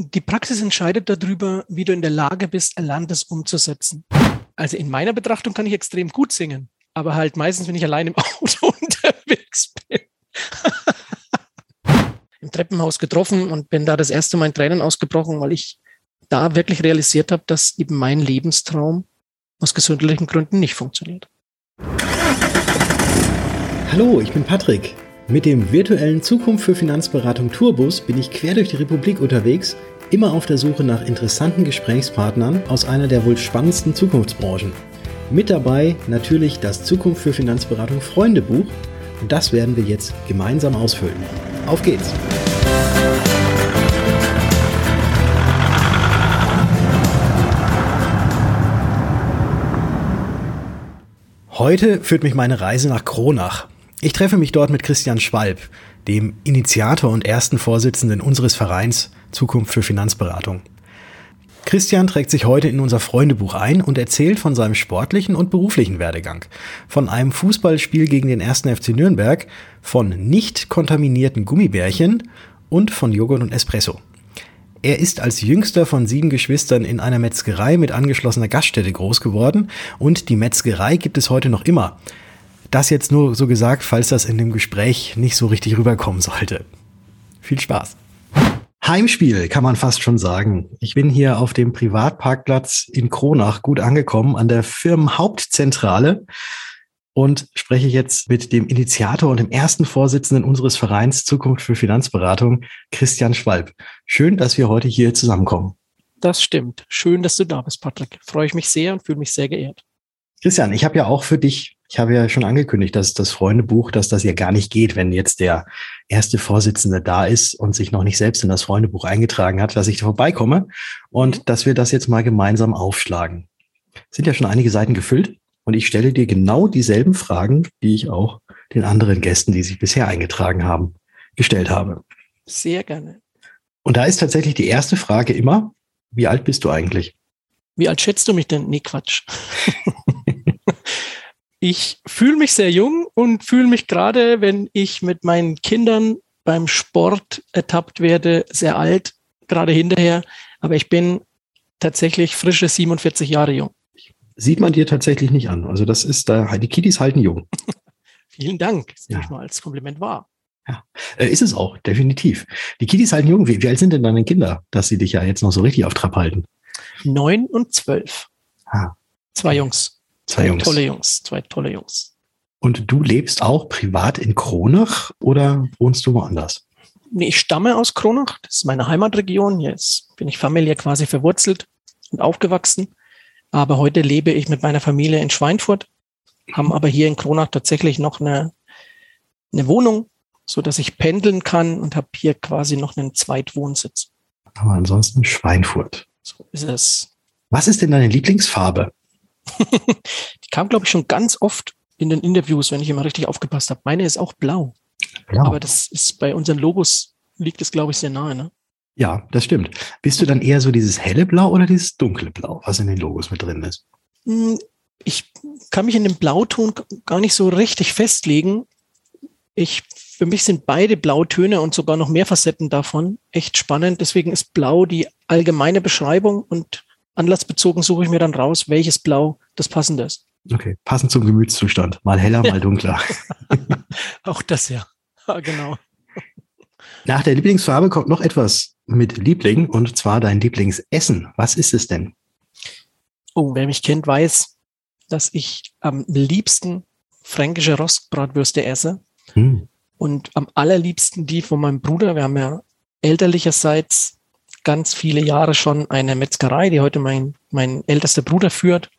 die Praxis entscheidet darüber, wie du in der Lage bist, Erlerntes umzusetzen. Also in meiner Betrachtung kann ich extrem gut singen, aber halt meistens, wenn ich allein im Auto unterwegs bin. Im Treppenhaus getroffen und bin da das erste Mal in Tränen ausgebrochen, weil ich da wirklich realisiert habe, dass eben mein Lebenstraum aus gesundheitlichen Gründen nicht funktioniert. Hallo, ich bin Patrick. Mit dem virtuellen Zukunft für Finanzberatung Tourbus bin ich quer durch die Republik unterwegs, immer auf der Suche nach interessanten Gesprächspartnern aus einer der wohl spannendsten Zukunftsbranchen. Mit dabei natürlich das Zukunft für Finanzberatung Freundebuch und das werden wir jetzt gemeinsam ausfüllen. Auf geht's! Heute führt mich meine Reise nach Kronach. Ich treffe mich dort mit Christian Schwalb, dem Initiator und ersten Vorsitzenden unseres Vereins Zukunft für Finanzberatung. Christian trägt sich heute in unser Freundebuch ein und erzählt von seinem sportlichen und beruflichen Werdegang, von einem Fußballspiel gegen den 1. FC Nürnberg, von nicht kontaminierten Gummibärchen und von Joghurt und Espresso. Er ist als jüngster von sieben Geschwistern in einer Metzgerei mit angeschlossener Gaststätte groß geworden und die Metzgerei gibt es heute noch immer. Das jetzt nur so gesagt, falls das in dem Gespräch nicht so richtig rüberkommen sollte. Viel Spaß. Heimspiel kann man fast schon sagen. Ich bin hier auf dem Privatparkplatz in Kronach gut angekommen an der Firmenhauptzentrale und spreche jetzt mit dem Initiator und dem ersten Vorsitzenden unseres Vereins Zukunft für Finanzberatung, Christian Schwalb. Schön, dass wir heute hier zusammenkommen. Das stimmt. Schön, dass du da bist, Patrick. Freue ich mich sehr und fühle mich sehr geehrt. Christian, ich habe ja auch für dich ich habe ja schon angekündigt, dass das Freundebuch, dass das ja gar nicht geht, wenn jetzt der erste Vorsitzende da ist und sich noch nicht selbst in das Freundebuch eingetragen hat, dass ich vorbeikomme und mhm. dass wir das jetzt mal gemeinsam aufschlagen. Es sind ja schon einige Seiten gefüllt und ich stelle dir genau dieselben Fragen, die ich auch den anderen Gästen, die sich bisher eingetragen haben, gestellt habe. Sehr gerne. Und da ist tatsächlich die erste Frage immer, wie alt bist du eigentlich? Wie alt schätzt du mich denn? Nee, Quatsch. ich fühle mich sehr jung und fühle mich gerade, wenn ich mit meinen Kindern beim Sport ertappt werde, sehr alt, gerade hinterher. Aber ich bin tatsächlich frische 47 Jahre jung. Sieht man dir tatsächlich nicht an. Also das ist da, die Kiddies halten jung. Vielen Dank. Das ja. ich mal als Kompliment wahr. Ja, äh, ist es auch, definitiv. Die Kiddies halten jung. Wie, wie alt sind denn deine Kinder, dass sie dich ja jetzt noch so richtig auf Trab halten? Neun und zwölf. Ah. Zwei Jungs. Zwei Jungs. Tolle Jungs, zwei tolle Jungs. Und du lebst auch privat in Kronach oder wohnst du woanders? Nee, ich stamme aus Kronach, das ist meine Heimatregion. Jetzt bin ich familiär quasi verwurzelt und aufgewachsen. Aber heute lebe ich mit meiner Familie in Schweinfurt, haben aber hier in Kronach tatsächlich noch eine, eine Wohnung, so dass ich pendeln kann und habe hier quasi noch einen Zweitwohnsitz. Aber ansonsten Schweinfurt. So ist es. Was ist denn deine Lieblingsfarbe? die kam, glaube ich, schon ganz oft in den Interviews, wenn ich immer richtig aufgepasst habe. Meine ist auch blau. blau. Aber das ist bei unseren Logos liegt es, glaube ich, sehr nahe, ne? Ja, das stimmt. Bist du dann eher so dieses helle Blau oder dieses dunkle Blau, was in den Logos mit drin ist? Hm, ich kann mich in dem Blauton gar nicht so richtig festlegen. Ich, für mich sind beide Blautöne und sogar noch mehr Facetten davon echt spannend. Deswegen ist Blau die allgemeine Beschreibung und anlassbezogen suche ich mir dann raus, welches Blau das passende ist. Okay, passend zum Gemütszustand. Mal heller, mal dunkler. Auch das ja. ja. Genau. Nach der Lieblingsfarbe kommt noch etwas mit Liebling und zwar dein Lieblingsessen. Was ist es denn? Oh, wer mich kennt, weiß, dass ich am liebsten fränkische Rostbratwürste esse. Hm. Und am allerliebsten die von meinem Bruder. Wir haben ja elterlicherseits ganz viele Jahre schon eine Metzgerei, die heute mein, mein ältester Bruder führt.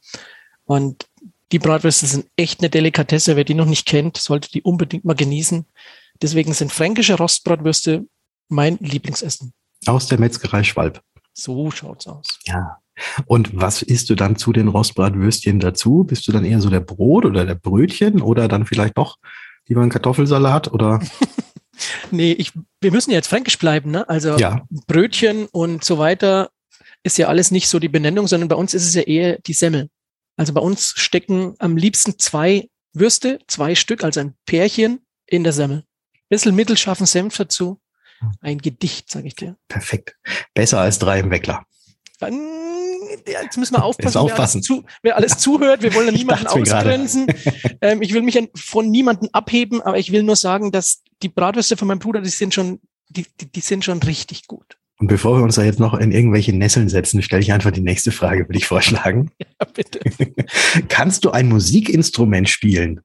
Und die Bratwürste sind echt eine Delikatesse. Wer die noch nicht kennt, sollte die unbedingt mal genießen. Deswegen sind fränkische Rostbratwürste mein Lieblingsessen. Aus der Metzgerei Schwalb. So schaut's aus. Ja. Und was isst du dann zu den Rostbratwürstchen dazu? Bist du dann eher so der Brot oder der Brötchen oder dann vielleicht noch lieber ein Kartoffelsalat oder? nee, ich, wir müssen ja jetzt fränkisch bleiben, ne? Also ja. Brötchen und so weiter ist ja alles nicht so die Benennung, sondern bei uns ist es ja eher die Semmel. Also bei uns stecken am liebsten zwei Würste, zwei Stück, also ein Pärchen in der Semmel. Bisschen mittelscharfen Senf dazu. ein Gedicht, sage ich dir. Perfekt. Besser als drei im Weckler. Dann, jetzt müssen wir aufpassen, aufpassen. Wer, alles zu, wer, alles zuhört. Wir wollen ja niemanden ausgrenzen. ähm, ich will mich von niemandem abheben, aber ich will nur sagen, dass die Bratwürste von meinem Bruder, die sind schon, die, die, die sind schon richtig gut. Und bevor wir uns da jetzt noch in irgendwelche Nesseln setzen, stelle ich einfach die nächste Frage, würde ich vorschlagen. Ja, bitte. Kannst du ein Musikinstrument spielen?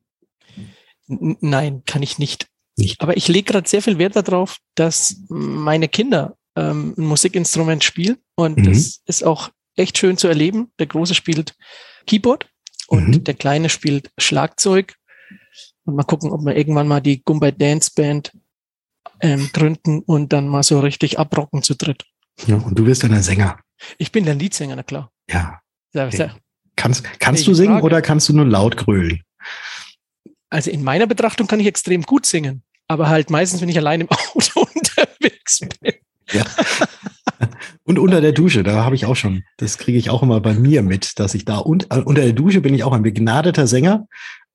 N nein, kann ich nicht. nicht. Aber ich lege gerade sehr viel Wert darauf, dass meine Kinder ähm, ein Musikinstrument spielen. Und mhm. das ist auch echt schön zu erleben. Der Große spielt Keyboard und mhm. der Kleine spielt Schlagzeug. Und mal gucken, ob wir irgendwann mal die Gumbay Dance Band ähm, gründen und dann mal so richtig abrocken zu dritt. Ja, und du bist dann der Sänger. Ich bin der Liedsänger, na klar. Ja. ja, ja. Kannst, kannst du singen Frage. oder kannst du nur laut grölen? Also in meiner Betrachtung kann ich extrem gut singen, aber halt meistens, wenn ich allein im Auto unterwegs bin. Ja. Und unter der Dusche, da habe ich auch schon, das kriege ich auch immer bei mir mit, dass ich da und, äh, unter der Dusche bin ich auch ein begnadeter Sänger,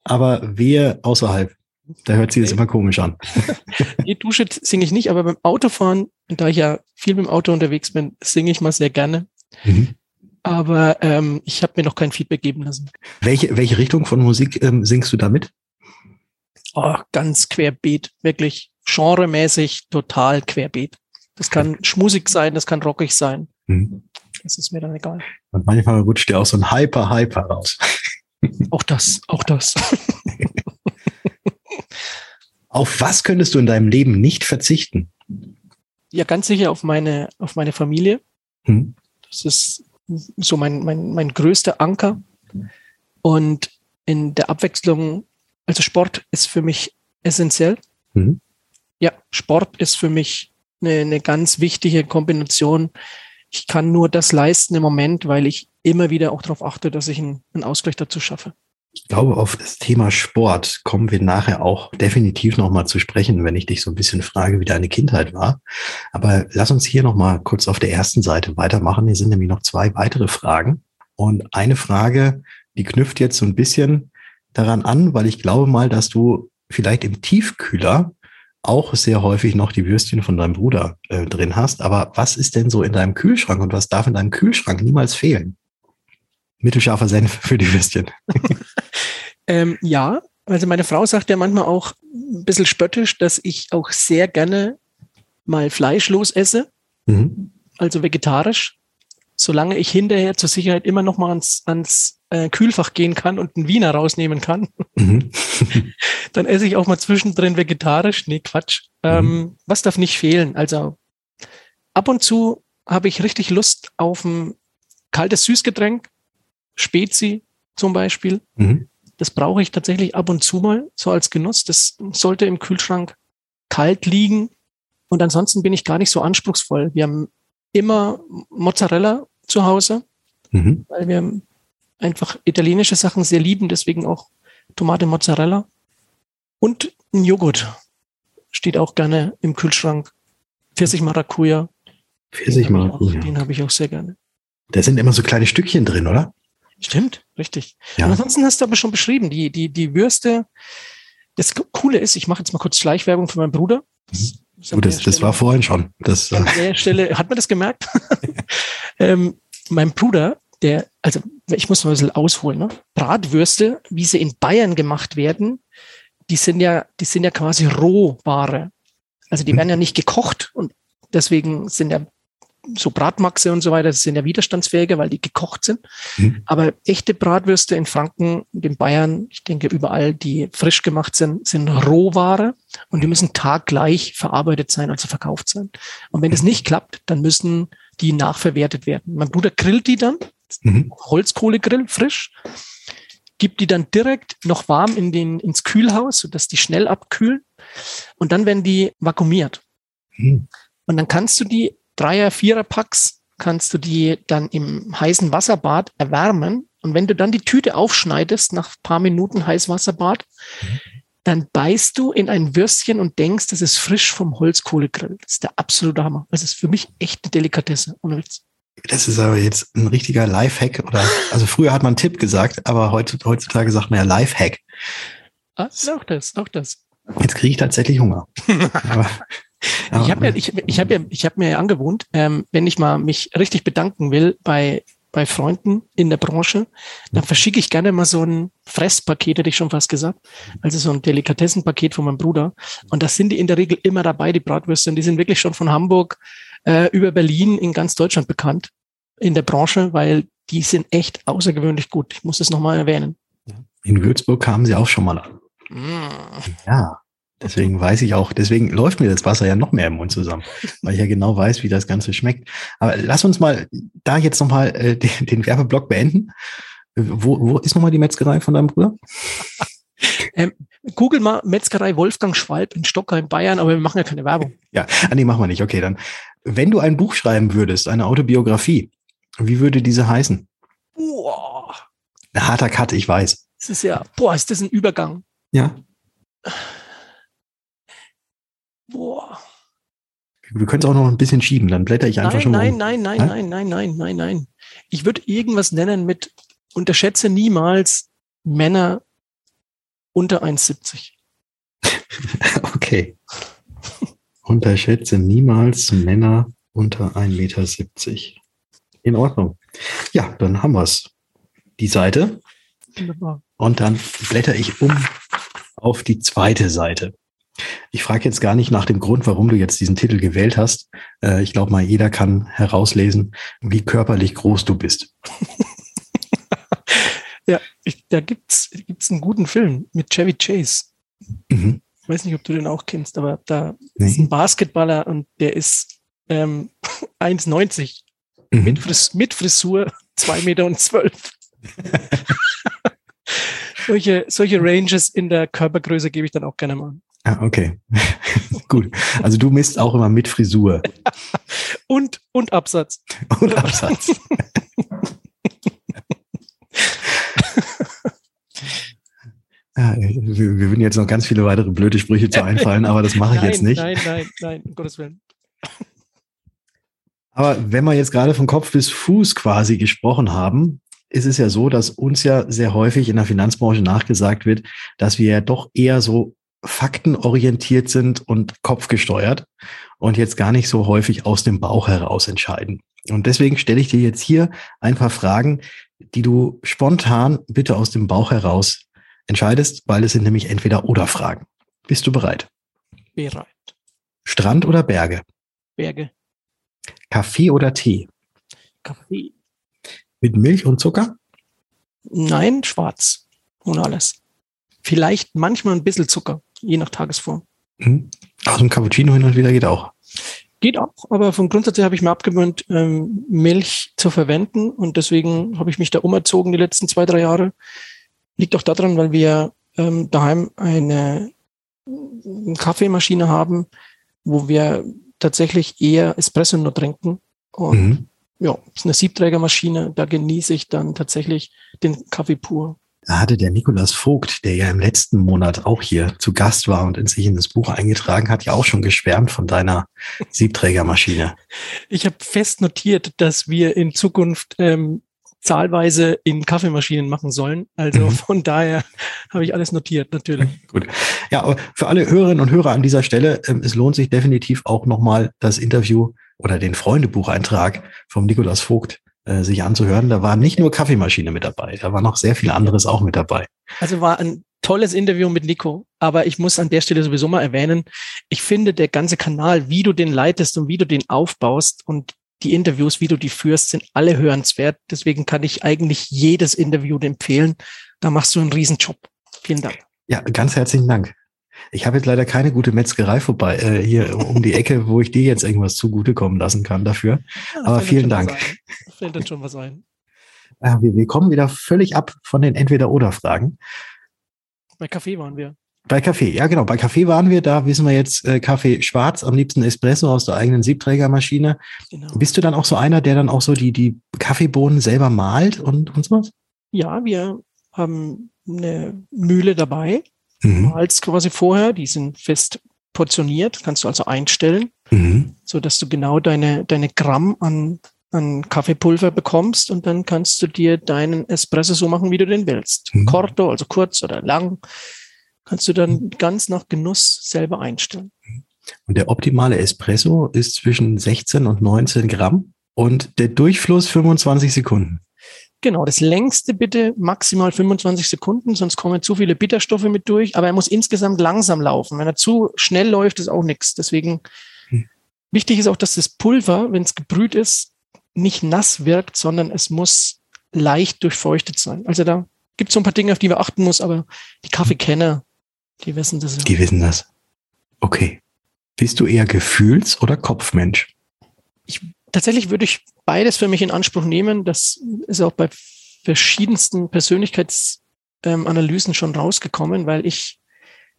aber wehe außerhalb. Da hört sich das immer komisch an. Die Dusche singe ich nicht, aber beim Autofahren, da ich ja viel mit dem Auto unterwegs bin, singe ich mal sehr gerne. Mhm. Aber ähm, ich habe mir noch kein Feedback geben lassen. Welche, welche Richtung von Musik ähm, singst du damit? Oh, ganz querbeet, wirklich genremäßig total querbeet. Das kann schmusig sein, das kann rockig sein. Mhm. Das ist mir dann egal. Und manchmal rutscht dir auch so ein Hyper, Hyper raus. Auch das, auch das. Auf was könntest du in deinem Leben nicht verzichten? Ja, ganz sicher auf meine, auf meine Familie. Hm. Das ist so mein, mein, mein größter Anker. Und in der Abwechslung, also Sport ist für mich essentiell. Hm. Ja, Sport ist für mich eine, eine ganz wichtige Kombination. Ich kann nur das leisten im Moment, weil ich immer wieder auch darauf achte, dass ich einen, einen Ausgleich dazu schaffe. Ich glaube, auf das Thema Sport kommen wir nachher auch definitiv nochmal zu sprechen, wenn ich dich so ein bisschen frage, wie deine Kindheit war. Aber lass uns hier nochmal kurz auf der ersten Seite weitermachen. Hier sind nämlich noch zwei weitere Fragen. Und eine Frage, die knüpft jetzt so ein bisschen daran an, weil ich glaube mal, dass du vielleicht im Tiefkühler auch sehr häufig noch die Würstchen von deinem Bruder äh, drin hast. Aber was ist denn so in deinem Kühlschrank und was darf in deinem Kühlschrank niemals fehlen? mittelscharfer Senf für die Würstchen. ähm, ja, also meine Frau sagt ja manchmal auch ein bisschen spöttisch, dass ich auch sehr gerne mal fleischlos esse, mhm. also vegetarisch, solange ich hinterher zur Sicherheit immer noch mal ans, ans äh, Kühlfach gehen kann und einen Wiener rausnehmen kann. Mhm. Dann esse ich auch mal zwischendrin vegetarisch. Nee, Quatsch. Ähm, mhm. was darf nicht fehlen? Also ab und zu habe ich richtig Lust auf ein kaltes Süßgetränk Spezi zum Beispiel. Mhm. Das brauche ich tatsächlich ab und zu mal, so als Genuss. Das sollte im Kühlschrank kalt liegen. Und ansonsten bin ich gar nicht so anspruchsvoll. Wir haben immer Mozzarella zu Hause, mhm. weil wir einfach italienische Sachen sehr lieben, deswegen auch Tomate Mozzarella. Und ein Joghurt steht auch gerne im Kühlschrank. Pfirsich Maracuja. Pfirsich Maracuja. Den habe ich auch sehr gerne. Da sind immer so kleine Stückchen drin, oder? Stimmt, richtig. Ja. Und ansonsten hast du aber schon beschrieben, die, die, die Würste. Das Coole ist, ich mache jetzt mal kurz Schleichwerbung für meinen Bruder. Das, mhm. das, das war vorhin schon. Das, an der Stelle, hat man das gemerkt? ähm, mein Bruder, der, also ich muss mal ein bisschen ausholen, ne? Bratwürste, wie sie in Bayern gemacht werden, die sind ja, die sind ja quasi Rohware. Also die mhm. werden ja nicht gekocht und deswegen sind ja so Bratmaxe und so weiter, das sind ja widerstandsfähiger, weil die gekocht sind. Mhm. Aber echte Bratwürste in Franken, in Bayern, ich denke überall, die frisch gemacht sind, sind Rohware und die müssen taggleich verarbeitet sein, also verkauft sein. Und wenn es nicht klappt, dann müssen die nachverwertet werden. Mein Bruder grillt die dann, mhm. Holzkohlegrill, frisch, gibt die dann direkt noch warm in den, ins Kühlhaus, sodass die schnell abkühlen. Und dann werden die vakuumiert. Mhm. Und dann kannst du die Dreier-, Vierer-Packs kannst du die dann im heißen Wasserbad erwärmen. Und wenn du dann die Tüte aufschneidest nach ein paar Minuten Heißwasserbad, mhm. dann beißt du in ein Würstchen und denkst, das ist frisch vom Holzkohlegrill. Das ist der absolute Hammer. Das ist für mich echt eine Delikatesse. Ohne Witz. Das ist aber jetzt ein richtiger Lifehack oder, also früher hat man Tipp gesagt, aber heutzutage sagt man ja Lifehack. Ah, auch das, auch das. Jetzt kriege ich tatsächlich Hunger. aber ich habe ja, ich, ich hab ja, ich mir ja angewohnt, ähm, wenn ich mal mich richtig bedanken will bei, bei Freunden in der Branche, dann verschicke ich gerne mal so ein Fresspaket, hätte ich schon fast gesagt. Also so ein Delikatessenpaket von meinem Bruder. Und das sind die in der Regel immer dabei, die Bratwürste. Und die sind wirklich schon von Hamburg äh, über Berlin in ganz Deutschland bekannt in der Branche, weil die sind echt außergewöhnlich gut. Ich muss das nochmal erwähnen. In Würzburg kamen sie auch schon mal an. Mm. Ja, deswegen weiß ich auch, deswegen läuft mir das Wasser ja noch mehr im Mund zusammen, weil ich ja genau weiß, wie das Ganze schmeckt. Aber lass uns mal da jetzt nochmal äh, den, den Werbeblock beenden. Wo, wo ist nochmal die Metzgerei von deinem Bruder? Ähm, Google mal Metzgerei Wolfgang Schwalb in Stockholm, Bayern, aber wir machen ja keine Werbung. Ja, ah, nee, machen wir nicht. Okay, dann. Wenn du ein Buch schreiben würdest, eine Autobiografie, wie würde diese heißen? Boah. Ein harter Cut, ich weiß. Das ist ja, boah, ist das ein Übergang? Ja. Boah. Wir können es auch noch ein bisschen schieben, dann blätter ich einfach nein, schon mal. Nein, um. nein, nein, nein, nein, nein, nein, nein. Ich würde irgendwas nennen mit unterschätze niemals Männer unter 1,70. okay. unterschätze niemals Männer unter 1,70 Meter. In Ordnung. Ja, dann haben wir es. Die Seite. Wunderbar. Und dann blätter ich um auf die zweite Seite. Ich frage jetzt gar nicht nach dem Grund, warum du jetzt diesen Titel gewählt hast. Äh, ich glaube mal, jeder kann herauslesen, wie körperlich groß du bist. ja, ich, da gibt's gibt's einen guten Film mit Chevy Chase. Mhm. Ich weiß nicht, ob du den auch kennst, aber da nee. ist ein Basketballer und der ist ähm, 1,90 mhm. mit, Fris mit Frisur 2,12 Meter. Und zwölf. solche, solche Ranges in der Körpergröße gebe ich dann auch gerne mal. Ah, okay. Gut. Also du misst auch immer mit Frisur. und, und Absatz. Und Absatz. Ja, wir, wir würden jetzt noch ganz viele weitere blöde Sprüche zu einfallen, aber das mache ich nein, jetzt nicht. Nein, nein, nein, um Gottes Willen. Aber wenn wir jetzt gerade von Kopf bis Fuß quasi gesprochen haben, ist es ja so, dass uns ja sehr häufig in der Finanzbranche nachgesagt wird, dass wir ja doch eher so faktenorientiert sind und kopfgesteuert und jetzt gar nicht so häufig aus dem Bauch heraus entscheiden. Und deswegen stelle ich dir jetzt hier ein paar Fragen, die du spontan bitte aus dem Bauch heraus entscheidest, weil es sind nämlich entweder oder Fragen. Bist du bereit? Bereit. Strand oder Berge? Berge. Kaffee oder Tee? Kaffee. Mit Milch und Zucker? Nein, schwarz. Ohne alles. Vielleicht manchmal ein bisschen Zucker, je nach Tagesform. Mhm. Also ein Cappuccino hin und wieder geht auch. Geht auch, aber vom Grundsatz her habe ich mir abgewöhnt, ähm, Milch zu verwenden und deswegen habe ich mich da umerzogen die letzten zwei, drei Jahre. Liegt auch daran, weil wir ähm, daheim eine, eine Kaffeemaschine haben, wo wir tatsächlich eher Espresso nur trinken. Und mhm ja, ist eine Siebträgermaschine. Da genieße ich dann tatsächlich den Kaffee pur. Da hatte der Nikolaus Vogt, der ja im letzten Monat auch hier zu Gast war und in sich in das Buch eingetragen hat, ja auch schon geschwärmt von deiner Siebträgermaschine. Ich habe fest notiert, dass wir in Zukunft ähm, zahlweise in Kaffeemaschinen machen sollen. Also mhm. von daher habe ich alles notiert, natürlich. Gut. Ja, aber für alle Hörerinnen und Hörer an dieser Stelle, ähm, es lohnt sich definitiv auch nochmal das Interview oder den Freundebucheintrag vom Nikolaus Vogt äh, sich anzuhören. Da war nicht nur Kaffeemaschine mit dabei, da war noch sehr viel anderes auch mit dabei. Also war ein tolles Interview mit Nico, aber ich muss an der Stelle sowieso mal erwähnen, ich finde der ganze Kanal, wie du den leitest und wie du den aufbaust und die Interviews, wie du die führst, sind alle hörenswert. Deswegen kann ich eigentlich jedes Interview empfehlen. Da machst du einen Riesenjob. Vielen Dank. Ja, ganz herzlichen Dank. Ich habe jetzt leider keine gute Metzgerei vorbei äh, hier um die Ecke, wo ich dir jetzt irgendwas zugutekommen lassen kann dafür. Ja, Aber vielen Dank. Fällt dann schon was ein. Äh, wir, wir kommen wieder völlig ab von den Entweder-Oder-Fragen. Bei Kaffee waren wir. Bei Kaffee, ja genau. Bei Kaffee waren wir, da wissen wir jetzt äh, Kaffee schwarz, am liebsten Espresso aus der eigenen Siebträgermaschine. Genau. Bist du dann auch so einer, der dann auch so die, die Kaffeebohnen selber malt und, und sowas? Ja, wir haben eine Mühle dabei mhm. malst quasi vorher. Die sind fest portioniert, kannst du also einstellen, mhm. so dass du genau deine, deine Gramm an, an Kaffeepulver bekommst und dann kannst du dir deinen Espresso so machen, wie du den willst. Mhm. Corto, also kurz oder lang, kannst du dann ganz nach Genuss selber einstellen. Und der optimale Espresso ist zwischen 16 und 19 Gramm und der Durchfluss 25 Sekunden. Genau, das längste bitte maximal 25 Sekunden, sonst kommen zu viele Bitterstoffe mit durch. Aber er muss insgesamt langsam laufen. Wenn er zu schnell läuft, ist auch nichts. Deswegen hm. wichtig ist auch, dass das Pulver, wenn es gebrüht ist, nicht nass wirkt, sondern es muss leicht durchfeuchtet sein. Also da gibt es so ein paar Dinge, auf die man achten muss, aber die Kaffeekenner, die wissen das. Die wissen das. Okay. Bist du eher Gefühls- oder Kopfmensch? Ich, tatsächlich würde ich beides für mich in Anspruch nehmen. Das ist auch bei verschiedensten Persönlichkeitsanalysen ähm, schon rausgekommen, weil ich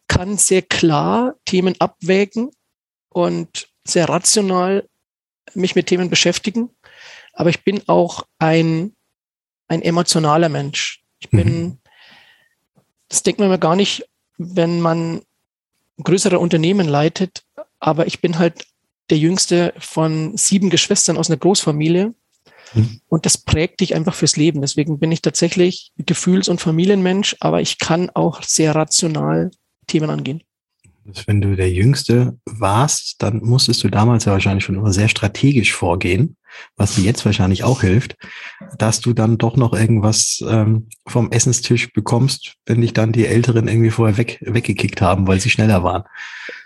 kann sehr klar Themen abwägen und sehr rational mich mit Themen beschäftigen. Aber ich bin auch ein, ein emotionaler Mensch. Ich bin, mhm. das denkt man mir gar nicht, wenn man größere Unternehmen leitet, aber ich bin halt der jüngste von sieben Geschwistern aus einer Großfamilie. Mhm. Und das prägt dich einfach fürs Leben. Deswegen bin ich tatsächlich Gefühls- und Familienmensch, aber ich kann auch sehr rational Themen angehen. Wenn du der Jüngste warst, dann musstest du damals ja wahrscheinlich schon immer sehr strategisch vorgehen, was dir jetzt wahrscheinlich auch hilft, dass du dann doch noch irgendwas ähm, vom Essenstisch bekommst, wenn dich dann die Älteren irgendwie vorher weg, weggekickt haben, weil sie schneller waren.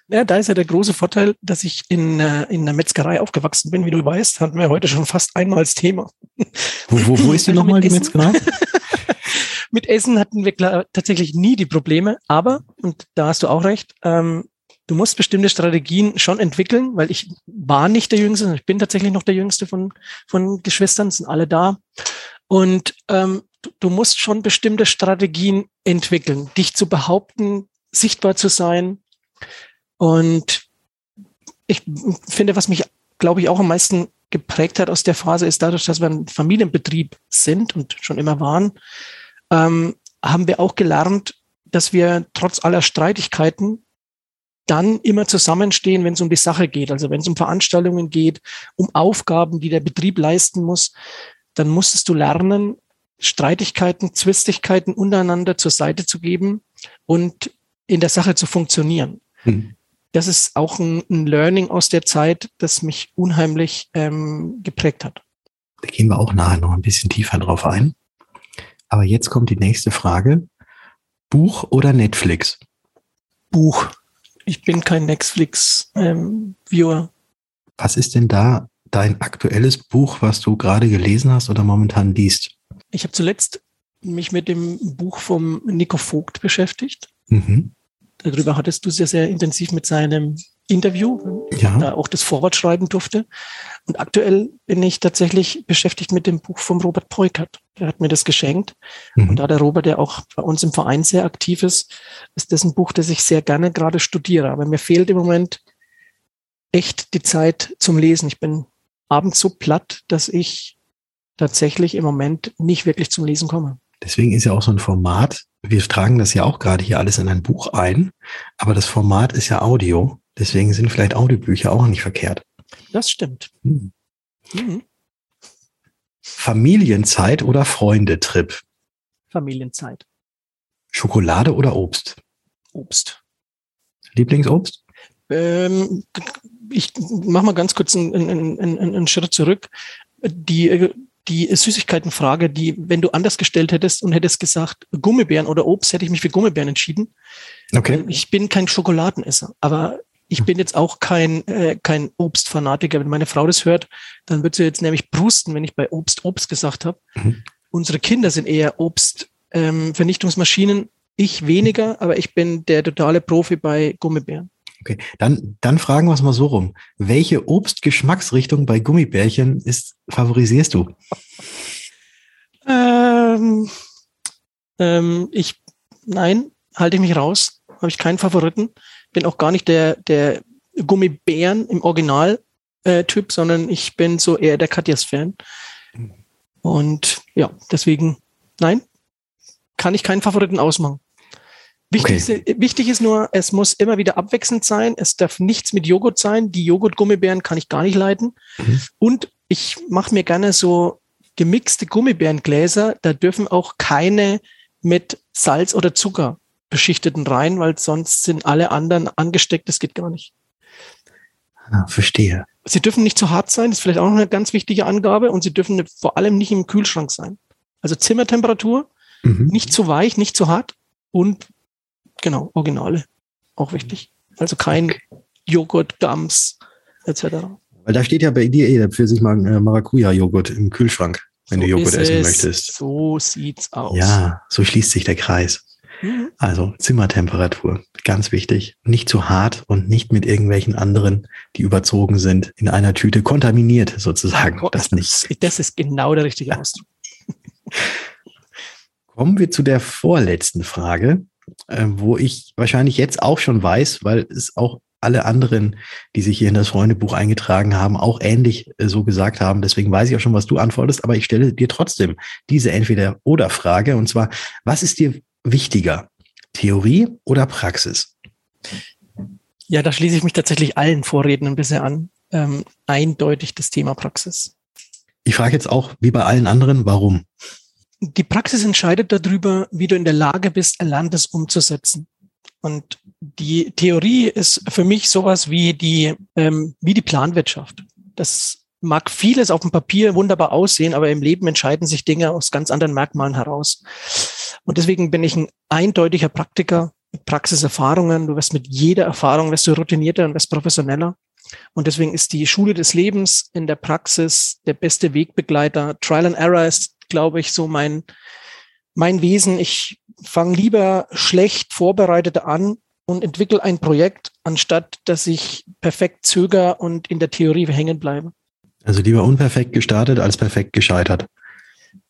Ja, da ist ja der große Vorteil, dass ich in, äh, in einer Metzgerei aufgewachsen bin. Wie du weißt, hatten wir heute schon fast einmal das Thema. Wo, wo, wo ist also nochmal, die Metzgerei? mit Essen hatten wir tatsächlich nie die Probleme, aber, und da hast du auch recht, ähm, du musst bestimmte Strategien schon entwickeln, weil ich war nicht der Jüngste, ich bin tatsächlich noch der Jüngste von, von Geschwistern, sind alle da. Und ähm, du, du musst schon bestimmte Strategien entwickeln, dich zu behaupten, sichtbar zu sein, und ich finde, was mich, glaube ich, auch am meisten geprägt hat aus der Phase, ist dadurch, dass wir ein Familienbetrieb sind und schon immer waren, ähm, haben wir auch gelernt, dass wir trotz aller Streitigkeiten dann immer zusammenstehen, wenn es um die Sache geht. Also wenn es um Veranstaltungen geht, um Aufgaben, die der Betrieb leisten muss, dann musstest du lernen, Streitigkeiten, Zwistigkeiten untereinander zur Seite zu geben und in der Sache zu funktionieren. Hm das ist auch ein, ein Learning aus der Zeit, das mich unheimlich ähm, geprägt hat. Da gehen wir auch nachher noch ein bisschen tiefer drauf ein. Aber jetzt kommt die nächste Frage. Buch oder Netflix? Buch. Ich bin kein Netflix-Viewer. Ähm, was ist denn da dein aktuelles Buch, was du gerade gelesen hast oder momentan liest? Ich habe zuletzt mich mit dem Buch vom Nico Vogt beschäftigt. Mhm. Darüber hattest du sehr, sehr intensiv mit seinem Interview, ja. da auch das Vorwort schreiben durfte. Und aktuell bin ich tatsächlich beschäftigt mit dem Buch vom Robert Peukert. Der hat mir das geschenkt. Mhm. Und da der Robert, der auch bei uns im Verein sehr aktiv ist, ist das ein Buch, das ich sehr gerne gerade studiere. Aber mir fehlt im Moment echt die Zeit zum Lesen. Ich bin abends so platt, dass ich tatsächlich im Moment nicht wirklich zum Lesen komme. Deswegen ist ja auch so ein Format, wir tragen das ja auch gerade hier alles in ein Buch ein, aber das Format ist ja Audio. Deswegen sind vielleicht Audiobücher auch nicht verkehrt. Das stimmt. Hm. Mhm. Familienzeit oder Freundetrip? Familienzeit. Schokolade oder Obst? Obst. Lieblingsobst? Ähm, ich mache mal ganz kurz einen, einen, einen, einen Schritt zurück. Die äh, die Süßigkeitenfrage, die, wenn du anders gestellt hättest und hättest gesagt Gummibären oder Obst, hätte ich mich für Gummibären entschieden. Okay. Ich bin kein Schokoladenesser, aber ich bin jetzt auch kein, äh, kein Obstfanatiker. Wenn meine Frau das hört, dann wird sie jetzt nämlich brusten, wenn ich bei Obst Obst gesagt habe. Mhm. Unsere Kinder sind eher Obstvernichtungsmaschinen. Ähm, ich weniger, aber ich bin der totale Profi bei Gummibären. Okay, dann, dann fragen wir es mal so rum. Welche Obstgeschmacksrichtung bei Gummibärchen ist, favorisierst du? Ähm, ähm, ich, nein, halte ich mich raus. Habe ich keinen Favoriten. Bin auch gar nicht der, der Gummibären im Original äh, sondern ich bin so eher der Katjas-Fan. Und ja, deswegen, nein, kann ich keinen Favoriten ausmachen. Wichtig, okay. ist, wichtig ist nur, es muss immer wieder abwechselnd sein. Es darf nichts mit Joghurt sein. Die Joghurt-Gummibären kann ich gar nicht leiden. Mhm. Und ich mache mir gerne so gemixte Gummibärengläser. Da dürfen auch keine mit Salz oder Zucker beschichteten rein, weil sonst sind alle anderen angesteckt. Das geht gar nicht. Ah, verstehe. Sie dürfen nicht zu hart sein, das ist vielleicht auch noch eine ganz wichtige Angabe. Und sie dürfen vor allem nicht im Kühlschrank sein. Also Zimmertemperatur, mhm. nicht zu weich, nicht zu hart und genau, Originale. Auch wichtig. Also kein. Joghurt, Gums etc. Weil da steht ja bei dir eh für sich mal äh, Maracuja-Joghurt im Kühlschrank, wenn so du Joghurt essen möchtest. So sieht's aus. Ja, so schließt sich der Kreis. Mhm. Also Zimmertemperatur, ganz wichtig. Nicht zu hart und nicht mit irgendwelchen anderen, die überzogen sind, in einer Tüte kontaminiert sozusagen. Das nicht. Das ist genau der richtige Ausdruck. Kommen wir zu der vorletzten Frage, äh, wo ich wahrscheinlich jetzt auch schon weiß, weil es auch alle anderen, die sich hier in das Freundebuch eingetragen haben, auch ähnlich äh, so gesagt haben. Deswegen weiß ich auch schon, was du antwortest, aber ich stelle dir trotzdem diese Entweder-Oder-Frage. Und zwar, was ist dir wichtiger? Theorie oder Praxis? Ja, da schließe ich mich tatsächlich allen Vorrednern bisher an. Ähm, eindeutig das Thema Praxis. Ich frage jetzt auch, wie bei allen anderen, warum? Die Praxis entscheidet darüber, wie du in der Lage bist, Erlerntes umzusetzen. Und die Theorie ist für mich sowas wie die, ähm, wie die Planwirtschaft. Das mag vieles auf dem Papier wunderbar aussehen, aber im Leben entscheiden sich Dinge aus ganz anderen Merkmalen heraus. Und deswegen bin ich ein eindeutiger Praktiker mit Praxiserfahrungen. Du wirst mit jeder Erfahrung, wirst du routinierter und wirst professioneller. Und deswegen ist die Schule des Lebens in der Praxis der beste Wegbegleiter. Trial and Error ist, glaube ich, so mein, mein Wesen. Ich fange lieber schlecht vorbereitet an und entwickle ein Projekt, anstatt dass ich perfekt zöger und in der Theorie hängen bleibe. Also lieber unperfekt gestartet als perfekt gescheitert.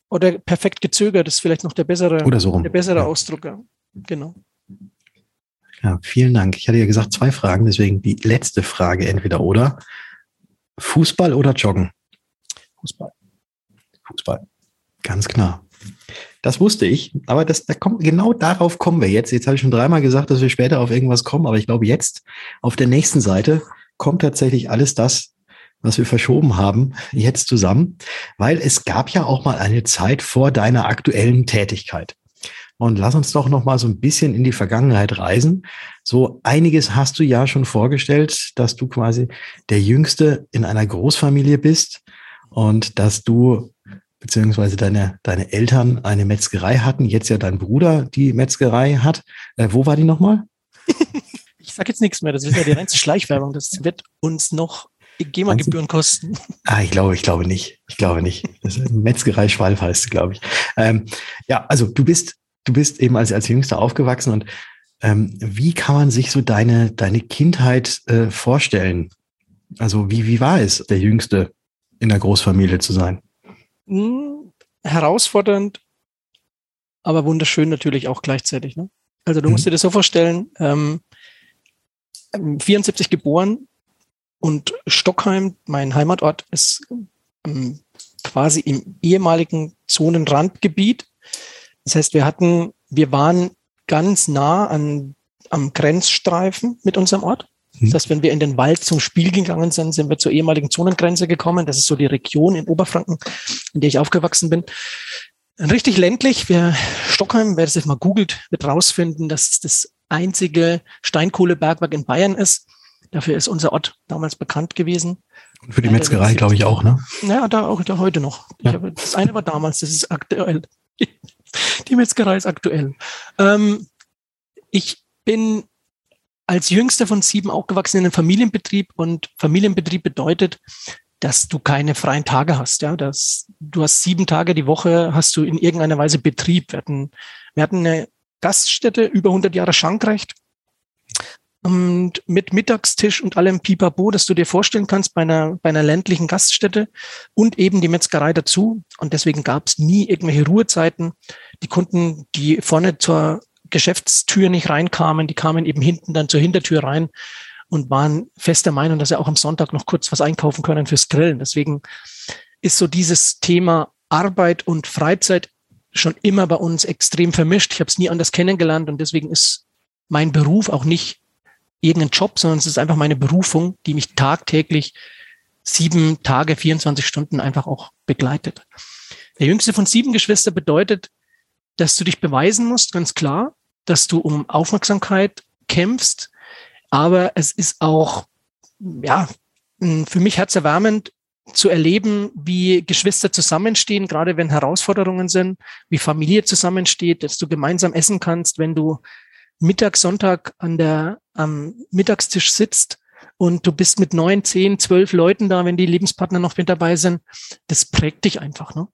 Oder perfekt gezögert ist vielleicht noch der bessere, Oder so rum. der bessere ja. Ausdruck. Ja. Genau. Ja, vielen Dank. Ich hatte ja gesagt zwei Fragen, deswegen die letzte Frage entweder oder. Fußball oder Joggen? Fußball. Fußball. Ganz klar. Das wusste ich, aber das, da kommt, genau darauf kommen wir jetzt. Jetzt habe ich schon dreimal gesagt, dass wir später auf irgendwas kommen, aber ich glaube, jetzt auf der nächsten Seite kommt tatsächlich alles das, was wir verschoben haben, jetzt zusammen, weil es gab ja auch mal eine Zeit vor deiner aktuellen Tätigkeit. Und lass uns doch noch mal so ein bisschen in die Vergangenheit reisen. So einiges hast du ja schon vorgestellt, dass du quasi der Jüngste in einer Großfamilie bist und dass du beziehungsweise deine, deine Eltern eine Metzgerei hatten, jetzt ja dein Bruder die Metzgerei hat. Äh, wo war die nochmal? ich sage jetzt nichts mehr, das ist ja die reinste Schleichwerbung. Das wird uns noch GEMA-Gebühren kosten. Ah, ich glaube, ich glaube nicht. Ich glaube nicht. Das ist Metzgerei Schwalf heißt, glaube ich. Ähm, ja, also du bist, du bist eben als, als Jüngster aufgewachsen und ähm, wie kann man sich so deine, deine Kindheit äh, vorstellen? Also wie, wie war es, der Jüngste in der Großfamilie zu sein? Hm, herausfordernd, aber wunderschön natürlich auch gleichzeitig. Ne? Also du musst mhm. dir das so vorstellen, ähm, 74 geboren und Stockheim, mein Heimatort, ist ähm, quasi im ehemaligen Zonenrandgebiet. Das heißt, wir hatten, wir waren ganz nah an, am Grenzstreifen mit unserem Ort. Das heißt, wenn wir in den Wald zum Spiel gegangen sind, sind wir zur ehemaligen Zonengrenze gekommen. Das ist so die Region in Oberfranken, in der ich aufgewachsen bin. Richtig ländlich. Wer Stockheim, wer das jetzt mal googelt, wird rausfinden, dass es das einzige Steinkohlebergwerk in Bayern ist. Dafür ist unser Ort damals bekannt gewesen. Und für die Metzgerei, glaube ich, auch, ne? Ja, da auch da heute noch. Ja. Habe, das eine war damals, das ist aktuell. Die Metzgerei ist aktuell. Ähm, ich bin als jüngster von sieben aufgewachsen in einem Familienbetrieb und Familienbetrieb bedeutet, dass du keine freien Tage hast. Ja, dass du hast sieben Tage die Woche hast du in irgendeiner Weise Betrieb. Wir hatten, wir hatten eine Gaststätte über 100 Jahre Schankrecht und mit Mittagstisch und allem Pipapo, das du dir vorstellen kannst bei einer, bei einer ländlichen Gaststätte und eben die Metzgerei dazu. Und deswegen gab es nie irgendwelche Ruhezeiten. Die Kunden, die vorne zur Geschäftstür nicht reinkamen, die kamen eben hinten dann zur Hintertür rein und waren fest der Meinung, dass sie auch am Sonntag noch kurz was einkaufen können fürs Grillen. Deswegen ist so dieses Thema Arbeit und Freizeit schon immer bei uns extrem vermischt. Ich habe es nie anders kennengelernt und deswegen ist mein Beruf auch nicht irgendein Job, sondern es ist einfach meine Berufung, die mich tagtäglich sieben Tage, 24 Stunden einfach auch begleitet. Der jüngste von sieben Geschwistern bedeutet, dass du dich beweisen musst, ganz klar, dass du um Aufmerksamkeit kämpfst. Aber es ist auch, ja, für mich herzerwärmend zu erleben, wie Geschwister zusammenstehen, gerade wenn Herausforderungen sind, wie Familie zusammensteht, dass du gemeinsam essen kannst, wenn du Mittag, Sonntag an der, am Mittagstisch sitzt und du bist mit neun, zehn, zwölf Leuten da, wenn die Lebenspartner noch mit dabei sind, das prägt dich einfach. Ne?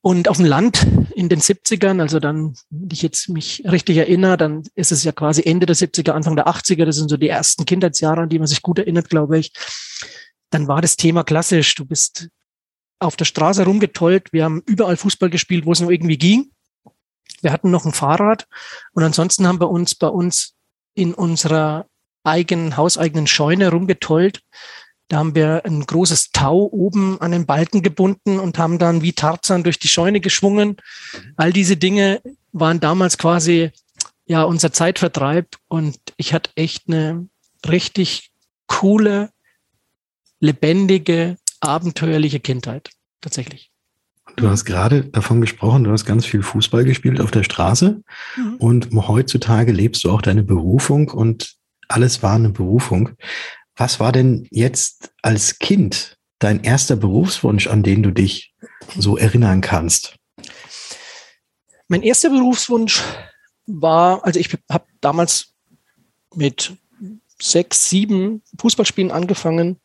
Und auf dem Land in den 70ern, also dann, wenn ich jetzt mich richtig erinnere, dann ist es ja quasi Ende der 70er, Anfang der 80er, das sind so die ersten Kindheitsjahre, an die man sich gut erinnert, glaube ich. Dann war das Thema klassisch. Du bist auf der Straße rumgetollt. Wir haben überall Fußball gespielt, wo es nur irgendwie ging. Wir hatten noch ein Fahrrad und ansonsten haben wir uns bei uns in unserer eigenen, hauseigenen Scheune rumgetollt. Da haben wir ein großes Tau oben an den Balken gebunden und haben dann wie Tarzan durch die Scheune geschwungen. All diese Dinge waren damals quasi ja unser Zeitvertreib und ich hatte echt eine richtig coole, lebendige, abenteuerliche Kindheit tatsächlich. Du hast gerade davon gesprochen, du hast ganz viel Fußball gespielt auf der Straße mhm. und heutzutage lebst du auch deine Berufung und alles war eine Berufung. Was war denn jetzt als Kind dein erster Berufswunsch, an den du dich so erinnern kannst? Mein erster Berufswunsch war, also ich habe damals mit sechs, sieben Fußballspielen angefangen.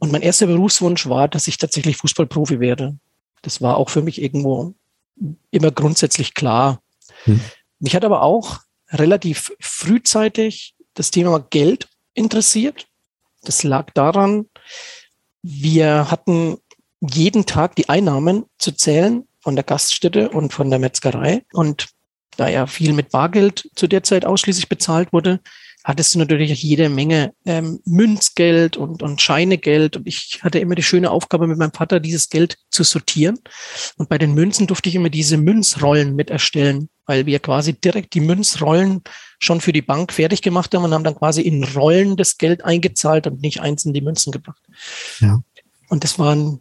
Und mein erster Berufswunsch war, dass ich tatsächlich Fußballprofi werde. Das war auch für mich irgendwo immer grundsätzlich klar. Hm. Mich hat aber auch relativ frühzeitig das Thema Geld interessiert. Das lag daran, wir hatten jeden Tag die Einnahmen zu zählen von der Gaststätte und von der Metzgerei. Und da ja viel mit Bargeld zu der Zeit ausschließlich bezahlt wurde, hattest du natürlich jede Menge ähm, Münzgeld und, und Scheinegeld. Und ich hatte immer die schöne Aufgabe mit meinem Vater, dieses Geld zu sortieren. Und bei den Münzen durfte ich immer diese Münzrollen mit erstellen, weil wir quasi direkt die Münzrollen schon für die Bank fertig gemacht haben und haben dann quasi in Rollen das Geld eingezahlt und nicht einzeln die Münzen gebracht. Ja. Und das waren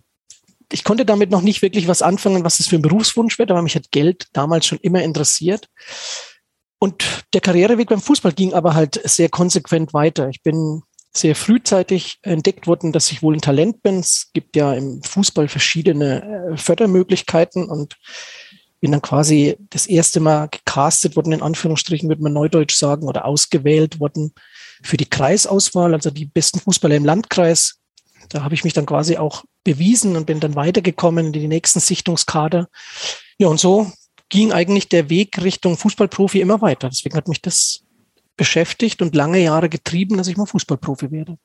ich konnte damit noch nicht wirklich was anfangen, was das für ein Berufswunsch wird, aber mich hat Geld damals schon immer interessiert. Und der Karriereweg beim Fußball ging aber halt sehr konsequent weiter. Ich bin sehr frühzeitig entdeckt worden, dass ich wohl ein Talent bin. Es gibt ja im Fußball verschiedene äh, Fördermöglichkeiten und bin dann quasi das erste Mal gecastet worden, in Anführungsstrichen würde man neudeutsch sagen, oder ausgewählt worden für die Kreisauswahl, also die besten Fußballer im Landkreis. Da habe ich mich dann quasi auch bewiesen und bin dann weitergekommen in die nächsten Sichtungskader. Ja, und so ging eigentlich der Weg Richtung Fußballprofi immer weiter. Deswegen hat mich das beschäftigt und lange Jahre getrieben, dass ich mal Fußballprofi werde.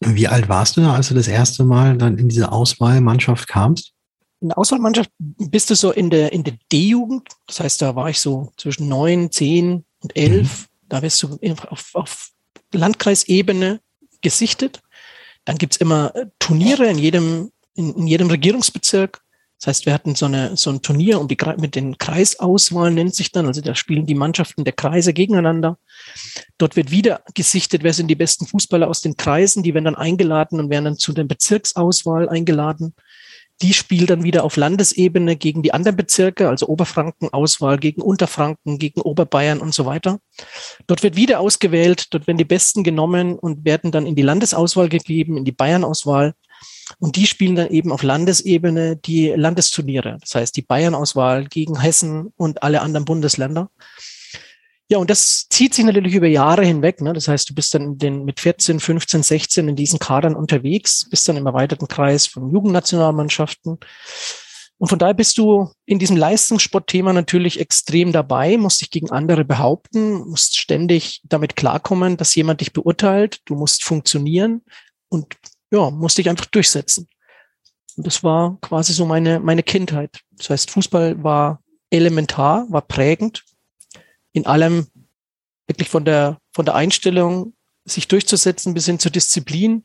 Wie alt warst du da, als du das erste Mal dann in diese Auswahlmannschaft kamst? In der Auswahlmannschaft bist du so in der, in der D-Jugend. Das heißt, da war ich so zwischen neun, zehn und elf. Mhm. Da wirst du auf, auf Landkreisebene gesichtet. Dann gibt's immer Turniere in jedem, in, in jedem Regierungsbezirk. Das heißt, wir hatten so, eine, so ein Turnier um die, mit den Kreisauswahlen nennt sich dann. Also da spielen die Mannschaften der Kreise gegeneinander. Dort wird wieder gesichtet, wer sind die besten Fußballer aus den Kreisen. Die werden dann eingeladen und werden dann zu der Bezirksauswahl eingeladen. Die spielt dann wieder auf Landesebene gegen die anderen Bezirke, also Oberfranken Auswahl gegen Unterfranken, gegen Oberbayern und so weiter. Dort wird wieder ausgewählt, dort werden die Besten genommen und werden dann in die Landesauswahl gegeben, in die Bayernauswahl. Und die spielen dann eben auf Landesebene die Landesturniere. Das heißt, die Bayern-Auswahl gegen Hessen und alle anderen Bundesländer. Ja, und das zieht sich natürlich über Jahre hinweg. Ne? Das heißt, du bist dann den, mit 14, 15, 16 in diesen Kadern unterwegs, bist dann im erweiterten Kreis von Jugendnationalmannschaften. Und von daher bist du in diesem Leistungssportthema natürlich extrem dabei, musst dich gegen andere behaupten, musst ständig damit klarkommen, dass jemand dich beurteilt, du musst funktionieren und ja, musste ich einfach durchsetzen. Und das war quasi so meine, meine Kindheit. Das heißt, Fußball war elementar, war prägend. In allem wirklich von der, von der Einstellung, sich durchzusetzen bis hin zur Disziplin.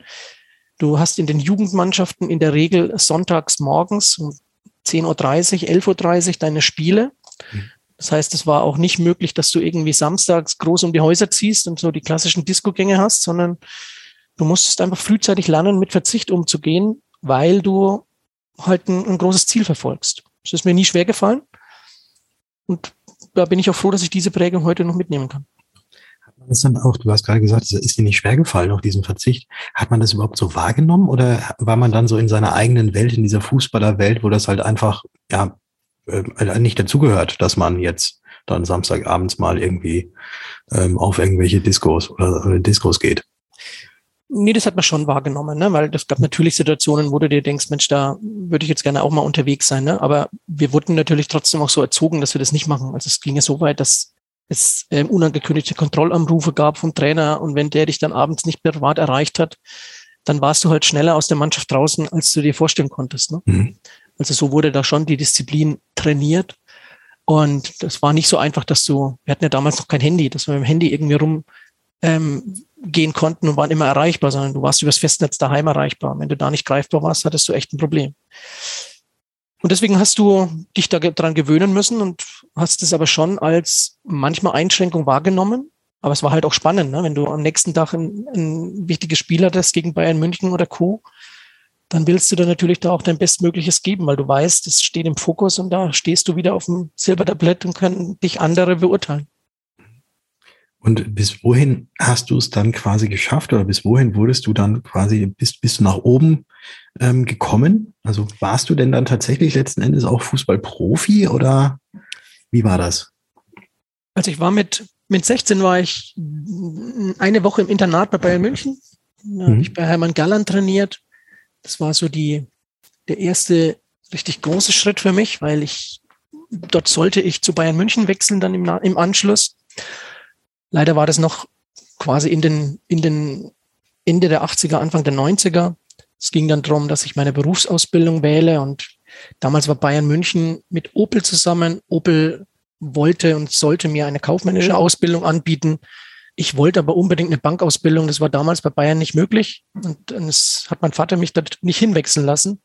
Du hast in den Jugendmannschaften in der Regel sonntags morgens um 10.30 Uhr, 11.30 Uhr deine Spiele. Mhm. Das heißt, es war auch nicht möglich, dass du irgendwie samstags groß um die Häuser ziehst und so die klassischen Disco-Gänge hast, sondern Du musstest einfach frühzeitig lernen, mit Verzicht umzugehen, weil du halt ein, ein großes Ziel verfolgst. Das ist mir nie schwer gefallen. Und da bin ich auch froh, dass ich diese Prägung heute noch mitnehmen kann. ist dann auch, du hast gerade gesagt, es ist dir nicht schwer gefallen, auch diesen Verzicht. Hat man das überhaupt so wahrgenommen oder war man dann so in seiner eigenen Welt, in dieser Fußballerwelt, wo das halt einfach, ja, äh, nicht dazugehört, dass man jetzt dann Samstagabends mal irgendwie ähm, auf irgendwelche Diskos oder, oder Diskos geht? Nee, das hat man schon wahrgenommen, ne? weil es gab natürlich Situationen, wo du dir denkst, Mensch, da würde ich jetzt gerne auch mal unterwegs sein. Ne? Aber wir wurden natürlich trotzdem auch so erzogen, dass wir das nicht machen. Also es ging ja so weit, dass es ähm, unangekündigte Kontrollanrufe gab vom Trainer und wenn der dich dann abends nicht privat erreicht hat, dann warst du halt schneller aus der Mannschaft draußen, als du dir vorstellen konntest. Ne? Mhm. Also so wurde da schon die Disziplin trainiert. Und das war nicht so einfach, dass du, wir hatten ja damals noch kein Handy, dass wir mit dem Handy irgendwie rum ähm, gehen konnten und waren immer erreichbar, sondern du warst übers Festnetz daheim erreichbar. Und wenn du da nicht greifbar warst, hattest du echt ein Problem. Und deswegen hast du dich daran gewöhnen müssen und hast es aber schon als manchmal Einschränkung wahrgenommen. Aber es war halt auch spannend, ne? wenn du am nächsten Tag ein, ein wichtiges Spiel hattest gegen Bayern München oder Co., dann willst du da natürlich da auch dein Bestmögliches geben, weil du weißt, es steht im Fokus und da stehst du wieder auf dem Silbertablett und können dich andere beurteilen. Und bis wohin hast du es dann quasi geschafft oder bis wohin wurdest du dann quasi, bist, bist du nach oben ähm, gekommen? Also warst du denn dann tatsächlich letzten Endes auch Fußballprofi oder wie war das? Also ich war mit, mit 16 war ich eine Woche im Internat bei Bayern München. Da habe mhm. ich bei Hermann Galland trainiert. Das war so die, der erste richtig große Schritt für mich, weil ich, dort sollte ich zu Bayern München wechseln dann im, im Anschluss. Leider war das noch quasi in den, in den Ende der 80er, Anfang der 90er. Es ging dann darum, dass ich meine Berufsausbildung wähle und damals war Bayern München mit Opel zusammen. Opel wollte und sollte mir eine kaufmännische Ausbildung anbieten. Ich wollte aber unbedingt eine Bankausbildung. Das war damals bei Bayern nicht möglich. Und es hat mein Vater mich dort nicht hinwechseln lassen.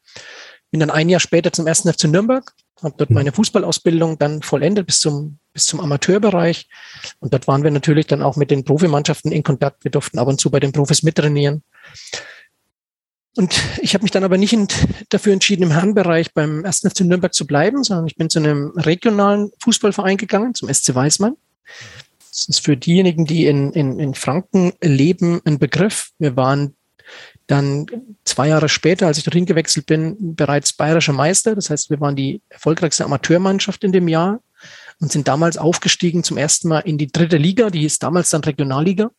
Bin dann ein Jahr später zum ersten FC Nürnberg, habe dort meine Fußballausbildung dann vollendet bis zum bis zum Amateurbereich. Und dort waren wir natürlich dann auch mit den Profimannschaften in Kontakt. Wir durften ab und zu bei den Profis mittrainieren. Und ich habe mich dann aber nicht in, dafür entschieden, im Herrenbereich beim 1. FC Nürnberg zu bleiben, sondern ich bin zu einem regionalen Fußballverein gegangen, zum SC Weißmann. Das ist für diejenigen, die in, in, in Franken leben, ein Begriff. Wir waren dann zwei Jahre später, als ich dorthin gewechselt bin, bereits bayerischer Meister. Das heißt, wir waren die erfolgreichste Amateurmannschaft in dem Jahr und sind damals aufgestiegen zum ersten Mal in die dritte Liga, die hieß damals dann Regionalliga.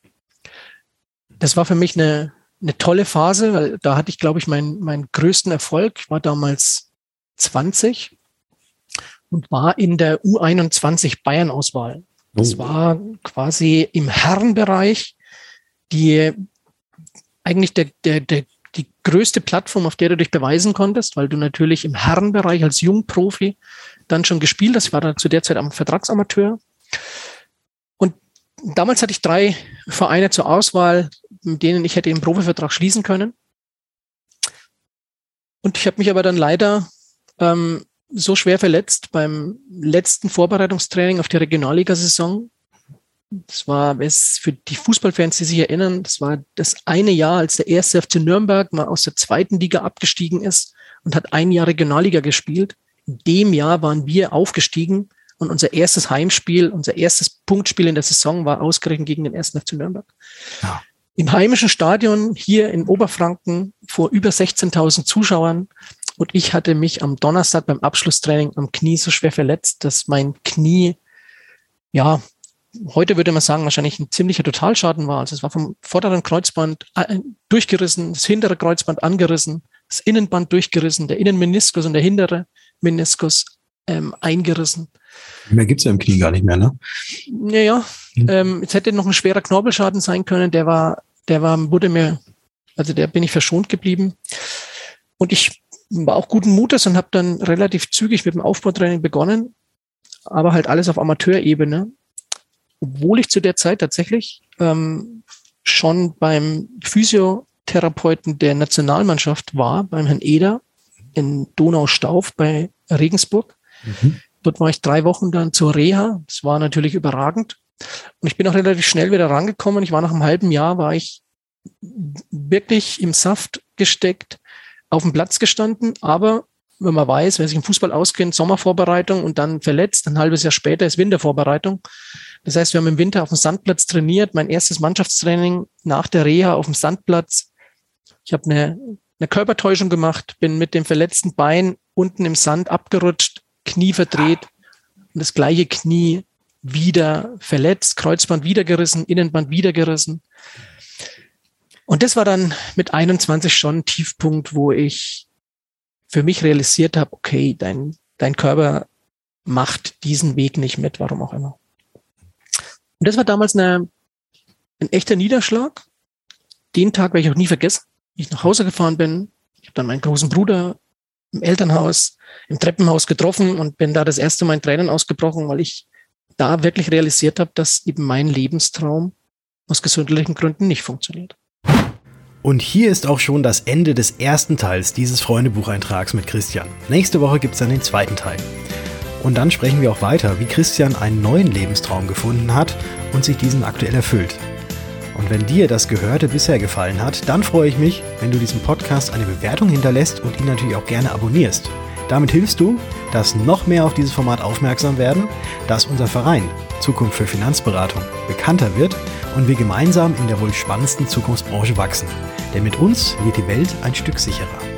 Das war für mich eine, eine tolle Phase, weil da hatte ich, glaube ich, meinen, meinen größten Erfolg. Ich war damals 20 und war in der U21 Bayern-Auswahl. Das oh. war quasi im Herrenbereich die eigentlich der, der, der, die größte Plattform, auf der du dich beweisen konntest, weil du natürlich im Herrenbereich als Jungprofi dann schon gespielt. Das war dann zu der Zeit am Vertragsamateur. Und damals hatte ich drei Vereine zur Auswahl, mit denen ich hätte den Profivertrag schließen können. Und ich habe mich aber dann leider ähm, so schwer verletzt beim letzten Vorbereitungstraining auf die Regionalligasaison. Das war, es für die Fußballfans, die sich erinnern, das war das eine Jahr, als der erste FC Nürnberg mal aus der zweiten Liga abgestiegen ist und hat ein Jahr Regionalliga gespielt dem Jahr waren wir aufgestiegen und unser erstes Heimspiel, unser erstes Punktspiel in der Saison war ausgerechnet gegen den ersten FC Nürnberg. Ja. Im heimischen Stadion hier in Oberfranken vor über 16.000 Zuschauern. Und ich hatte mich am Donnerstag beim Abschlusstraining am Knie so schwer verletzt, dass mein Knie, ja, heute würde man sagen, wahrscheinlich ein ziemlicher Totalschaden war. Also es war vom vorderen Kreuzband äh, durchgerissen, das hintere Kreuzband angerissen, das Innenband durchgerissen, der Innenmeniskus und der hintere Meniskus ähm, eingerissen. Mehr gibt's ja im Knie gar nicht mehr, ne? Naja, hm. ähm, jetzt hätte noch ein schwerer Knorpelschaden sein können, der war, der war, wurde mir, also der bin ich verschont geblieben. Und ich war auch guten Mutes und habe dann relativ zügig mit dem Aufbautraining begonnen, aber halt alles auf Amateurebene. Obwohl ich zu der Zeit tatsächlich ähm, schon beim Physiotherapeuten der Nationalmannschaft war, beim Herrn Eder, in Donaustauf bei Regensburg. Mhm. Dort war ich drei Wochen dann zur Reha. Das war natürlich überragend. Und ich bin auch relativ schnell wieder rangekommen. Ich war nach einem halben Jahr, war ich wirklich im Saft gesteckt, auf dem Platz gestanden. Aber wenn man weiß, wer sich im Fußball auskennt, Sommervorbereitung und dann verletzt, ein halbes Jahr später ist Wintervorbereitung, Das heißt, wir haben im Winter auf dem Sandplatz trainiert, mein erstes Mannschaftstraining nach der Reha auf dem Sandplatz. Ich habe eine, eine Körpertäuschung gemacht, bin mit dem verletzten Bein unten im Sand abgerutscht, Knie verdreht und das gleiche Knie wieder verletzt, Kreuzband wieder gerissen, Innenband wieder gerissen. Und das war dann mit 21 schon ein Tiefpunkt, wo ich für mich realisiert habe, okay, dein, dein Körper macht diesen Weg nicht mit, warum auch immer. Und das war damals eine, ein echter Niederschlag. Den Tag werde ich auch nie vergessen. Wie ich nach Hause gefahren bin. Ich habe dann meinen großen Bruder im Elternhaus, im Treppenhaus getroffen und bin da das erste Mal in Tränen ausgebrochen, weil ich da wirklich realisiert habe, dass eben mein Lebenstraum aus gesundheitlichen Gründen nicht funktioniert. Und hier ist auch schon das Ende des ersten Teils dieses Freundebucheintrags mit Christian. Nächste Woche gibt es dann den zweiten Teil. Und dann sprechen wir auch weiter, wie Christian einen neuen Lebenstraum gefunden hat und sich diesen aktuell erfüllt. Und wenn dir das Gehörte bisher gefallen hat, dann freue ich mich, wenn du diesem Podcast eine Bewertung hinterlässt und ihn natürlich auch gerne abonnierst. Damit hilfst du, dass noch mehr auf dieses Format aufmerksam werden, dass unser Verein Zukunft für Finanzberatung bekannter wird und wir gemeinsam in der wohl spannendsten Zukunftsbranche wachsen. Denn mit uns wird die Welt ein Stück sicherer.